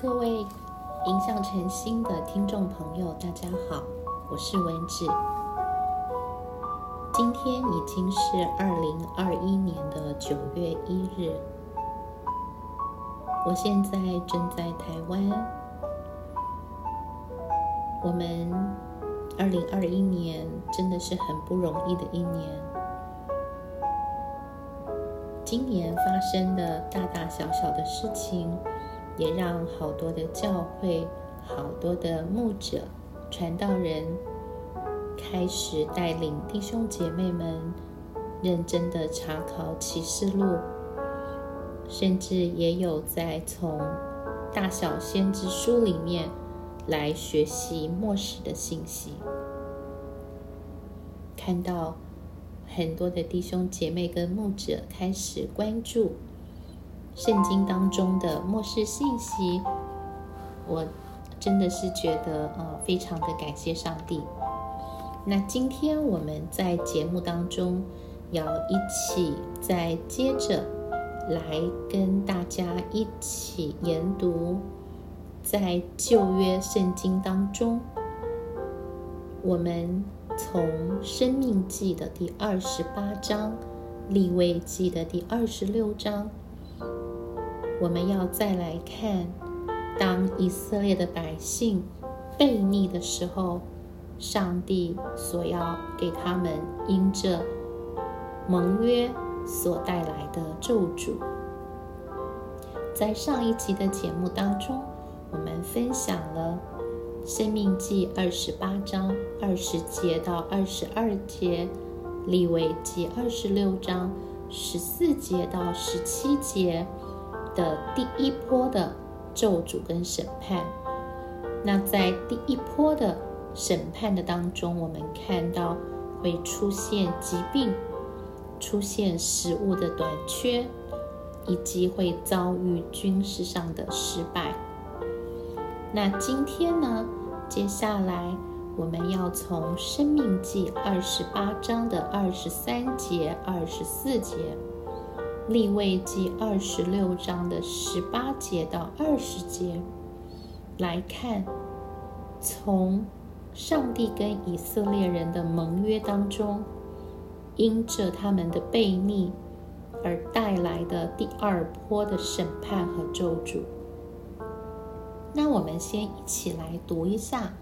各位影响诚心的听众朋友，大家好，我是文芷。今天已经是二零二一年的九月一日，我现在正在台湾。我们二零二一年真的是很不容易的一年，今年发生的大大小小的事情。也让好多的教会、好多的牧者、传道人开始带领弟兄姐妹们认真的查考启示录，甚至也有在从大小先知书里面来学习末世的信息，看到很多的弟兄姐妹跟牧者开始关注。圣经当中的末世信息，我真的是觉得呃，非常的感谢上帝。那今天我们在节目当中要一起再接着来跟大家一起研读，在旧约圣经当中，我们从生命记的第二十八章、立位记的第二十六章。我们要再来看，当以色列的百姓悖逆的时候，上帝所要给他们因着盟约所带来的咒诅。在上一集的节目当中，我们分享了《生命记》二十八章二十节到二十二节，《利未记》二十六章十四节到十七节。的第一波的咒诅跟审判，那在第一波的审判的当中，我们看到会出现疾病，出现食物的短缺，以及会遭遇军事上的失败。那今天呢，接下来我们要从《生命记》二十八章的二十三节、二十四节。立位记二十六章的十八节到二十节来看，从上帝跟以色列人的盟约当中，因着他们的悖逆而带来的第二波的审判和咒诅。那我们先一起来读一下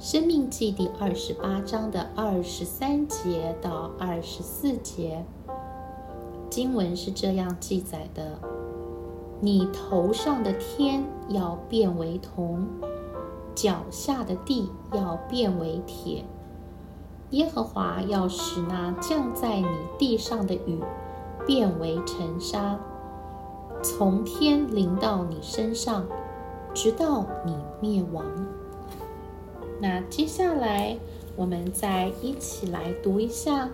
《生命记》第二十八章的二十三节到二十四节。经文是这样记载的：你头上的天要变为铜，脚下的地要变为铁。耶和华要使那降在你地上的雨变为尘沙，从天淋到你身上，直到你灭亡。那接下来，我们再一起来读一下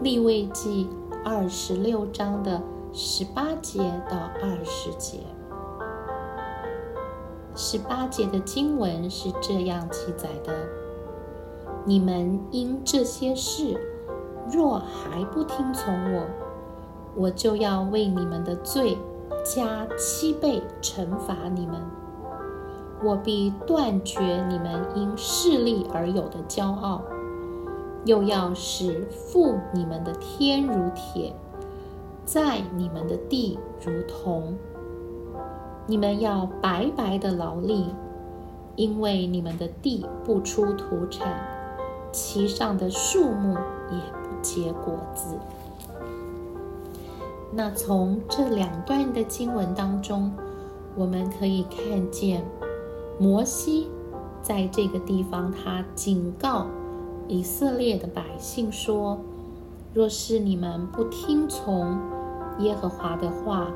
立位记。二十六章的十八节到二十节，十八节的经文是这样记载的：你们因这些事，若还不听从我，我就要为你们的罪加七倍惩罚你们。我必断绝你们因势力而有的骄傲。又要使覆你们的天如铁，在你们的地如铜。你们要白白的劳力，因为你们的地不出土产，其上的树木也不结果子。那从这两段的经文当中，我们可以看见摩西在这个地方，他警告。以色列的百姓说：“若是你们不听从耶和华的话，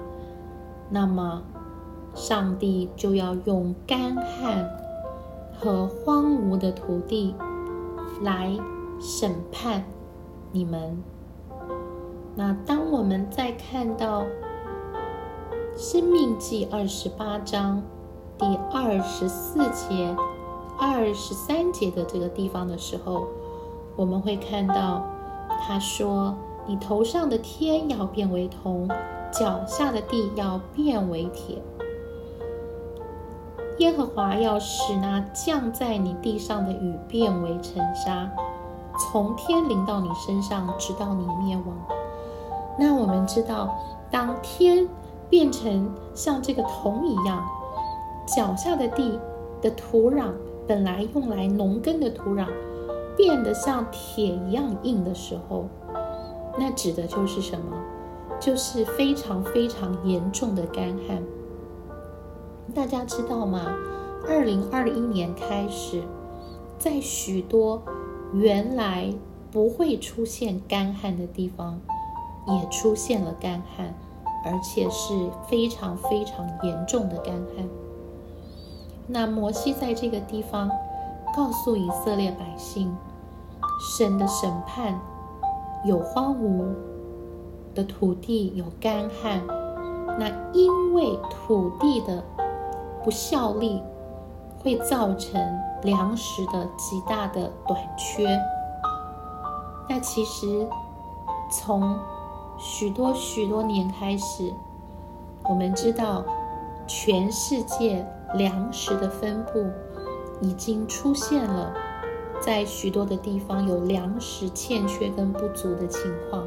那么上帝就要用干旱和荒芜的土地来审判你们。”那当我们在看到《生命记》二十八章第二十四节、二十三节的这个地方的时候，我们会看到，他说：“你头上的天要变为铜，脚下的地要变为铁。”耶和华要使那降在你地上的雨变为尘沙，从天淋到你身上，直到你灭亡。那我们知道，当天变成像这个铜一样，脚下的地的土壤本来用来农耕的土壤，变得像铁一样硬的时候，那指的就是什么？就是非常非常严重的干旱。大家知道吗？二零二一年开始，在许多原来不会出现干旱的地方，也出现了干旱，而且是非常非常严重的干旱。那摩西在这个地方告诉以色列百姓，神的审判有荒芜的土地，有干旱。那因为土地的不效力，会造成粮食的极大的短缺。那其实从许多许多年开始，我们知道全世界粮食的分布已经出现了，在许多的地方有粮食欠缺跟不足的情况。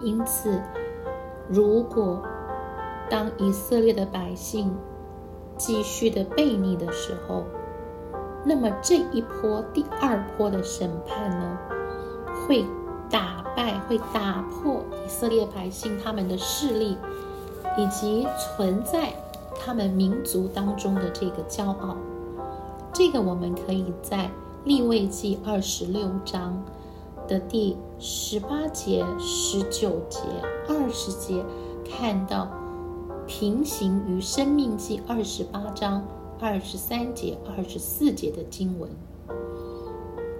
因此，如果当以色列的百姓继续的背逆的时候，那么这一波第二波的审判呢，会打败、会打破以色列百姓他们的势力，以及存在他们民族当中的这个骄傲。这个我们可以在立位记二十六章的第十八节、十九节、二十节看到。平行于《生命记》二十八章二十三节、二十四节的经文，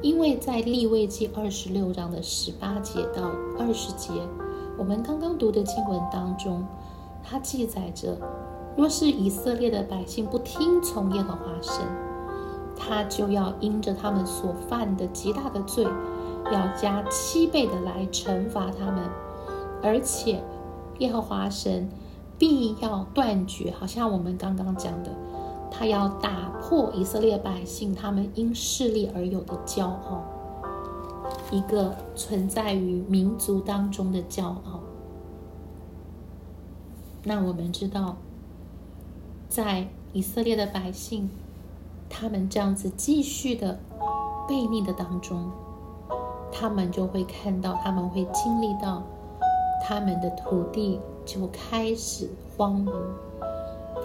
因为在《立位记》二十六章的十八节到二十节，我们刚刚读的经文当中，它记载着：若是以色列的百姓不听从耶和华神，他就要因着他们所犯的极大的罪，要加七倍的来惩罚他们，而且耶和华神。必要断绝，好像我们刚刚讲的，他要打破以色列百姓他们因势力而有的骄傲，一个存在于民族当中的骄傲。那我们知道，在以色列的百姓，他们这样子继续的悖逆的当中，他们就会看到，他们会经历到他们的土地。就开始荒芜，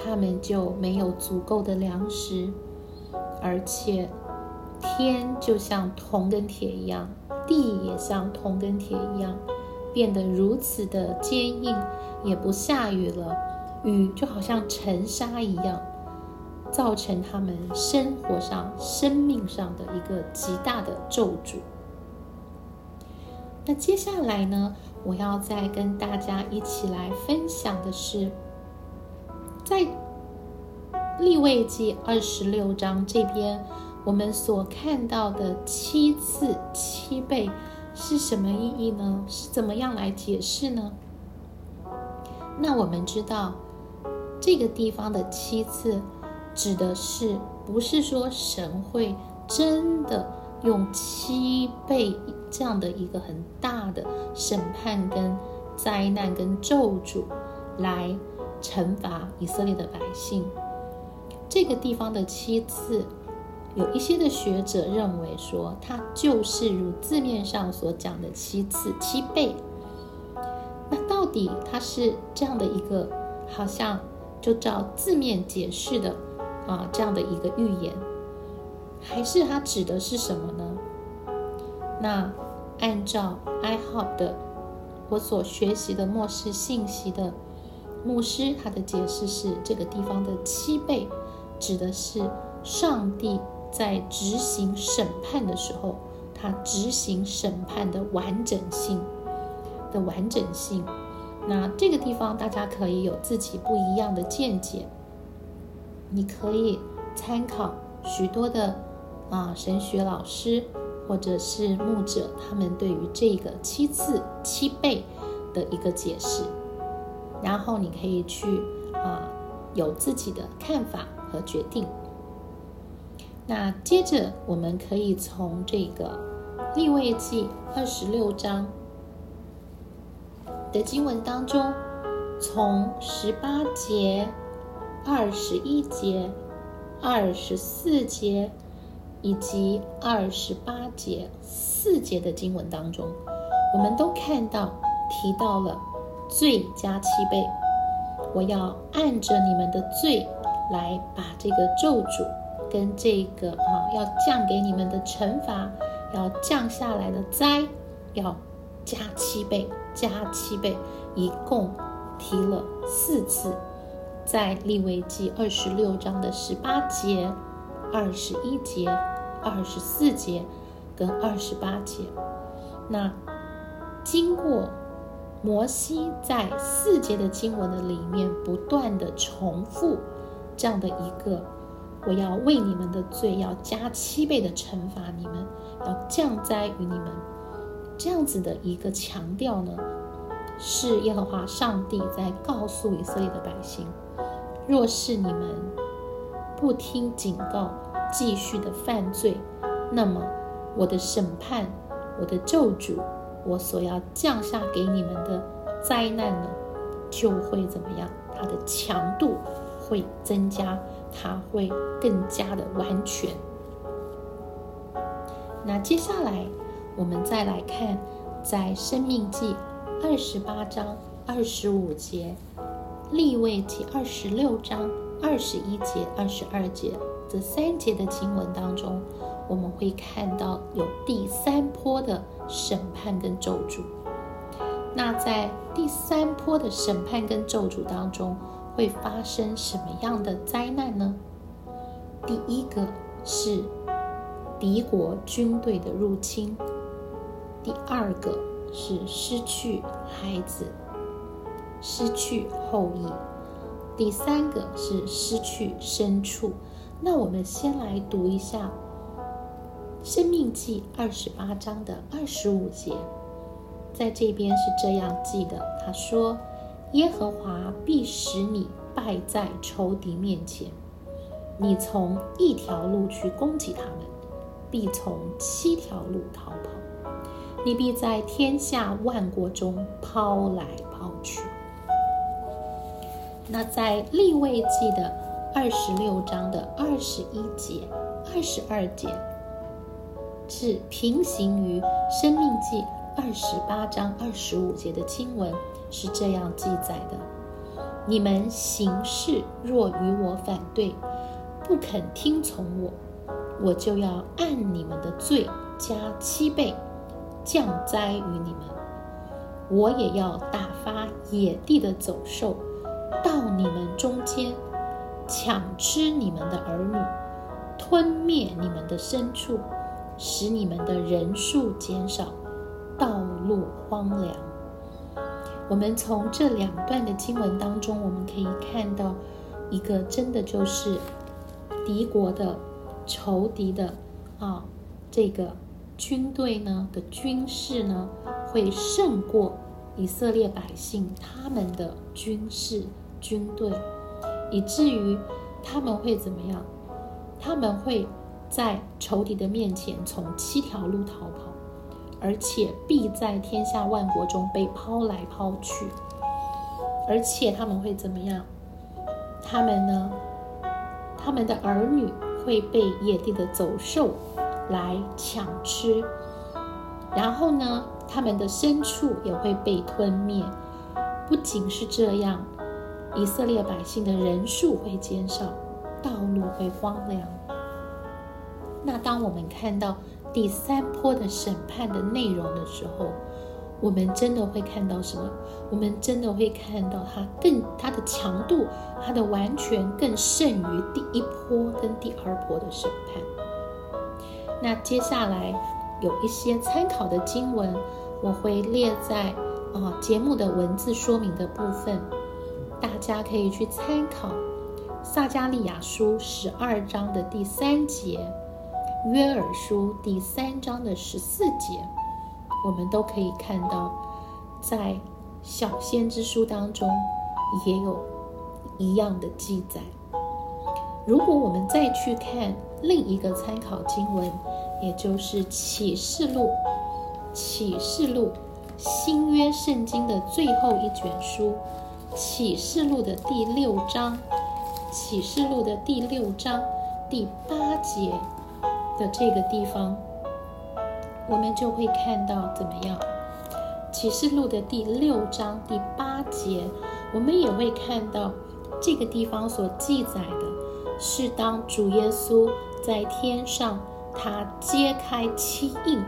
他们就没有足够的粮食，而且天就像铜跟铁一样，地也像铜跟铁一样，变得如此的坚硬，也不下雨了，雨就好像尘沙一样，造成他们生活上、生命上的一个极大的咒诅。那接下来呢？我要再跟大家一起来分享的是，在立位记二十六章这边，我们所看到的七次七倍是什么意义呢？是怎么样来解释呢？那我们知道，这个地方的七次指的是不是说神会真的？用七倍这样的一个很大的审判、跟灾难、跟咒诅来惩罚以色列的百姓。这个地方的七次，有一些的学者认为说，它就是如字面上所讲的七次、七倍。那到底它是这样的一个，好像就照字面解释的啊这样的一个预言？还是它指的是什么呢？那按照 i hope 的我所学习的末世信息的牧师，他的解释是：这个地方的七倍指的是上帝在执行审判的时候，他执行审判的完整性的完整性。那这个地方大家可以有自己不一样的见解，你可以参考许多的。啊，神学老师或者是牧者，他们对于这个七次七倍的一个解释，然后你可以去啊有自己的看法和决定。那接着我们可以从这个立位记二十六章的经文当中，从十八节、二十一节、二十四节以及二十八节四节的经文当中，我们都看到提到了罪加七倍。我要按着你们的罪来把这个咒诅跟这个啊要降给你们的惩罚，要降下来的灾，要加七倍，加七倍，一共提了四次，在利未记二十六章的十八节、二十一节、二十四节跟二十八节，那经过。摩西在四节的经文的里面不断的重复这样的一个，我要为你们的罪要加七倍的惩罚，你们要降灾于你们，这样子的一个强调呢，是耶和华上帝在告诉以色列的百姓：若是你们不听警告，继续的犯罪，那么我的审判，我的咒诅。我所要降下给你们的灾难呢，就会怎么样？它的强度会增加，它会更加的完全。那接下来我们再来看，在《生命记》二十八章二十五节，《立位记》二十六章二十一节、二十二节这三节的经文当中。我们会看到有第三波的审判跟咒诅。那在第三波的审判跟咒诅当中，会发生什么样的灾难呢？第一个是敌国军队的入侵；第二个是失去孩子、失去后裔；第三个是失去牲畜。那我们先来读一下。生命记二十八章的二十五节，在这边是这样记的：他说，耶和华必使你败在仇敌面前，你从一条路去攻击他们，必从七条路逃跑，你必在天下万国中抛来抛去。那在立位记的二十六章的二十一节、二十二节。是平行于《生命记》二十八章二十五节的经文，是这样记载的：你们行事若与我反对，不肯听从我，我就要按你们的罪加七倍，降灾于你们；我也要打发野地的走兽到你们中间，抢吃你们的儿女，吞灭你们的牲畜。使你们的人数减少，道路荒凉。我们从这两段的经文当中，我们可以看到一个真的就是敌国的仇敌的啊，这个军队呢的军事呢会胜过以色列百姓他们的军事军队，以至于他们会怎么样？他们会。在仇敌的面前，从七条路逃跑，而且必在天下万国中被抛来抛去。而且他们会怎么样？他们呢？他们的儿女会被野地的走兽来抢吃，然后呢，他们的牲畜也会被吞灭。不仅是这样，以色列百姓的人数会减少，道路会荒凉。那当我们看到第三波的审判的内容的时候，我们真的会看到什么？我们真的会看到它更它的强度，它的完全更胜于第一波跟第二波的审判。那接下来有一些参考的经文，我会列在啊节目的文字说明的部分，大家可以去参考撒加利亚书十二章的第三节。约珥书第三章的十四节，我们都可以看到，在小先知书当中也有一样的记载。如果我们再去看另一个参考经文，也就是启示录，启示录新约圣经的最后一卷书，启示录的第六章，启示录的第六章第八节的这个地方，我们就会看到怎么样？启示录的第六章第八节，我们也会看到这个地方所记载的。是当主耶稣在天上，他揭开七印，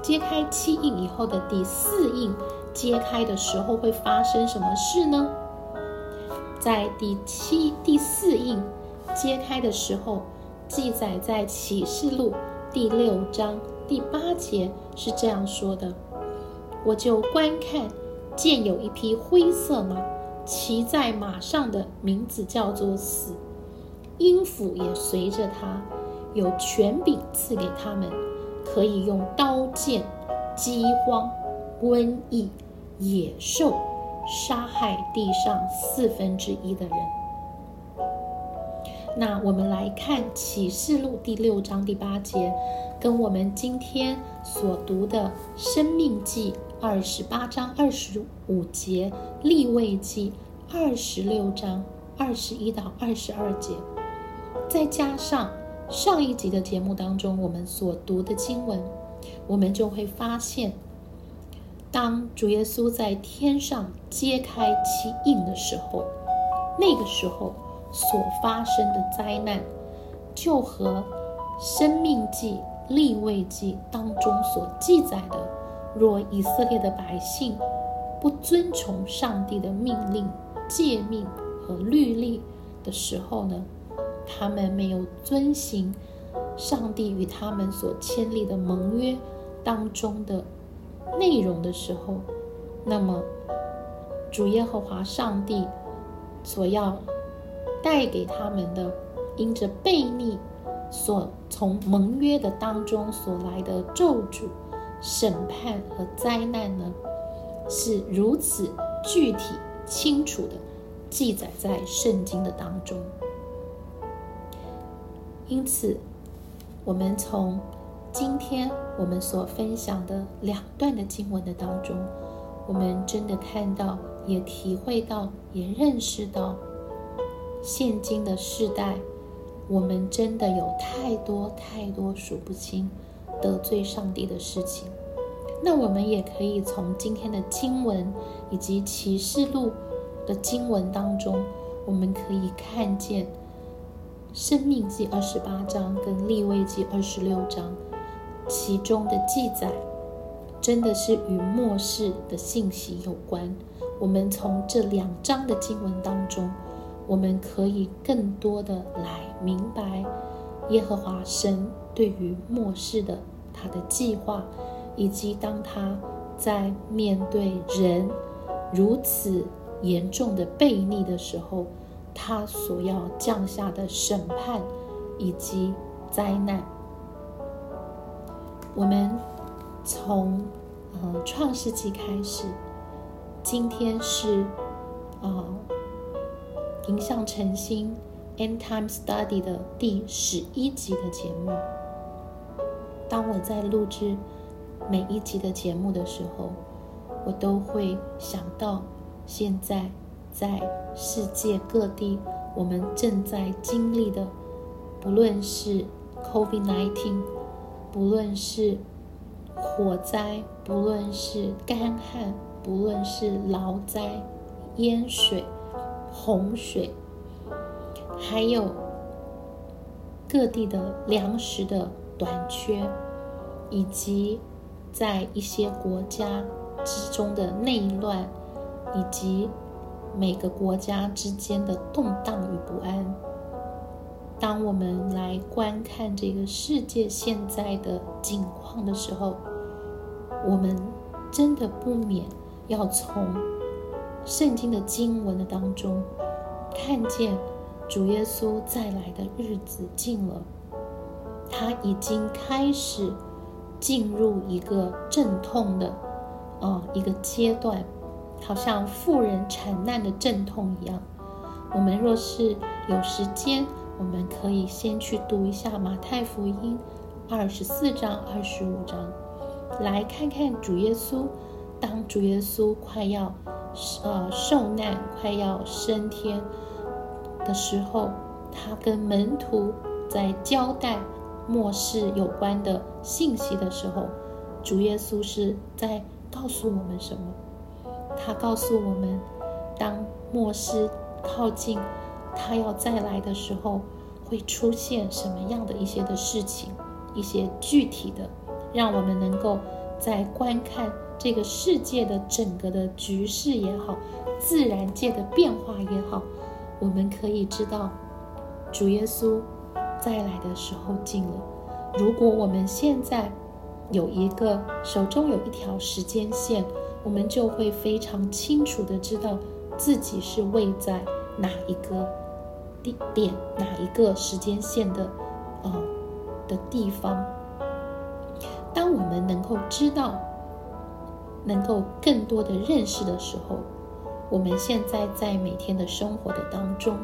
揭开七印以后的第四印揭开的时候，会发生什么事呢？在第七、第四印揭开的时候，记载在启示录第六章第八节是这样说的：“我就观看，见有一匹灰色马，骑在马上的名字叫做死。”音符也随着他，有权柄赐给他们，可以用刀剑、饥荒、瘟疫、野兽杀害地上四分之一的人。那我们来看启示录第六章第八节，跟我们今天所读的生命记二十八章二十五节、立位记二十六章二十一到二十二节。再加上上一集的节目当中我们所读的经文，我们就会发现，当主耶稣在天上揭开其印的时候，那个时候所发生的灾难，就和生命记、立位记当中所记载的，若以色列的百姓不遵从上帝的命令、诫命和律例的时候呢？他们没有遵行上帝与他们所签立的盟约当中的内容的时候，那么主耶和华上帝所要带给他们的，因着悖逆所从盟约的当中所来的咒诅、审判和灾难呢，是如此具体清楚的记载在圣经的当中。因此，我们从今天我们所分享的两段的经文的当中，我们真的看到，也体会到，也认识到，现今的世代，我们真的有太多太多数不清得罪上帝的事情。那我们也可以从今天的经文以及启示录的经文当中，我们可以看见。生命记二十八章跟立位记二十六章，其中的记载真的是与末世的信息有关。我们从这两章的经文当中，我们可以更多的来明白耶和华神对于末世的他的计划，以及当他在面对人如此严重的悖逆的时候。他所要降下的审判以及灾难，我们从呃创世纪开始，今天是啊迎向晨星 End Time Study 的第十一集的节目。当我在录制每一集的节目的时候，我都会想到现在。在世界各地，我们正在经历的，不论是 COVID-19，不论是火灾，不论是干旱，不论是涝灾、淹水、洪水，还有各地的粮食的短缺，以及在一些国家之中的内乱，以及。每个国家之间的动荡与不安。当我们来观看这个世界现在的景况的时候，我们真的不免要从圣经的经文的当中看见主耶稣再来的日子近了，他已经开始进入一个阵痛的啊一个阶段。好像妇人产难的阵痛一样，我们若是有时间，我们可以先去读一下马太福音二十四章、二十五章，来看看主耶稣。当主耶稣快要呃受难、快要升天的时候，他跟门徒在交代末世有关的信息的时候，主耶稣是在告诉我们什么？他告诉我们，当末世靠近，他要再来的时候，会出现什么样的一些的事情，一些具体的，让我们能够在观看这个世界的整个的局势也好，自然界的变化也好，我们可以知道，主耶稣再来的时候近了。如果我们现在有一个手中有一条时间线，我们就会非常清楚的知道自己是位在。哪一个地点，哪一个时间线的，呃的地方？当我们能够知道，能够更多的认识的时候，我们现在在每天的生活的当中，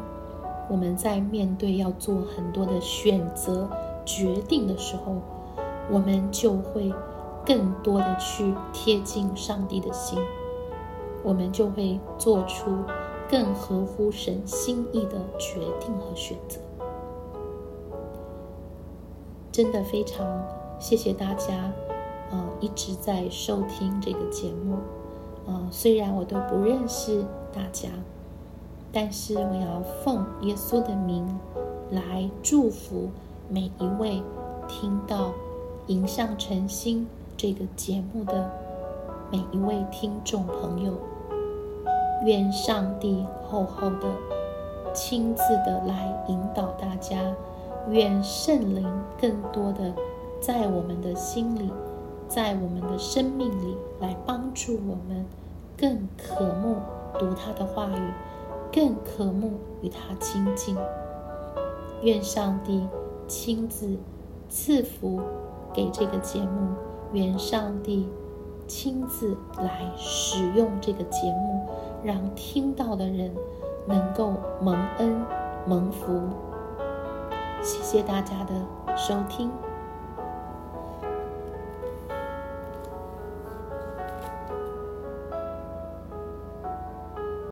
我们在面对要做很多的选择、决定的时候，我们就会更多的去贴近上帝的心，我们就会做出。更合乎神心意的决定和选择，真的非常谢谢大家，呃，一直在收听这个节目，呃，虽然我都不认识大家，但是我要奉耶稣的名来祝福每一位听到《迎向晨星》这个节目的每一位听众朋友。愿上帝厚厚的、亲自的来引导大家，愿圣灵更多的在我们的心里，在我们的生命里来帮助我们，更渴慕读他的话语，更渴慕与他亲近。愿上帝亲自赐福给这个节目，愿上帝亲自来使用这个节目。让听到的人能够蒙恩蒙福。谢谢大家的收听。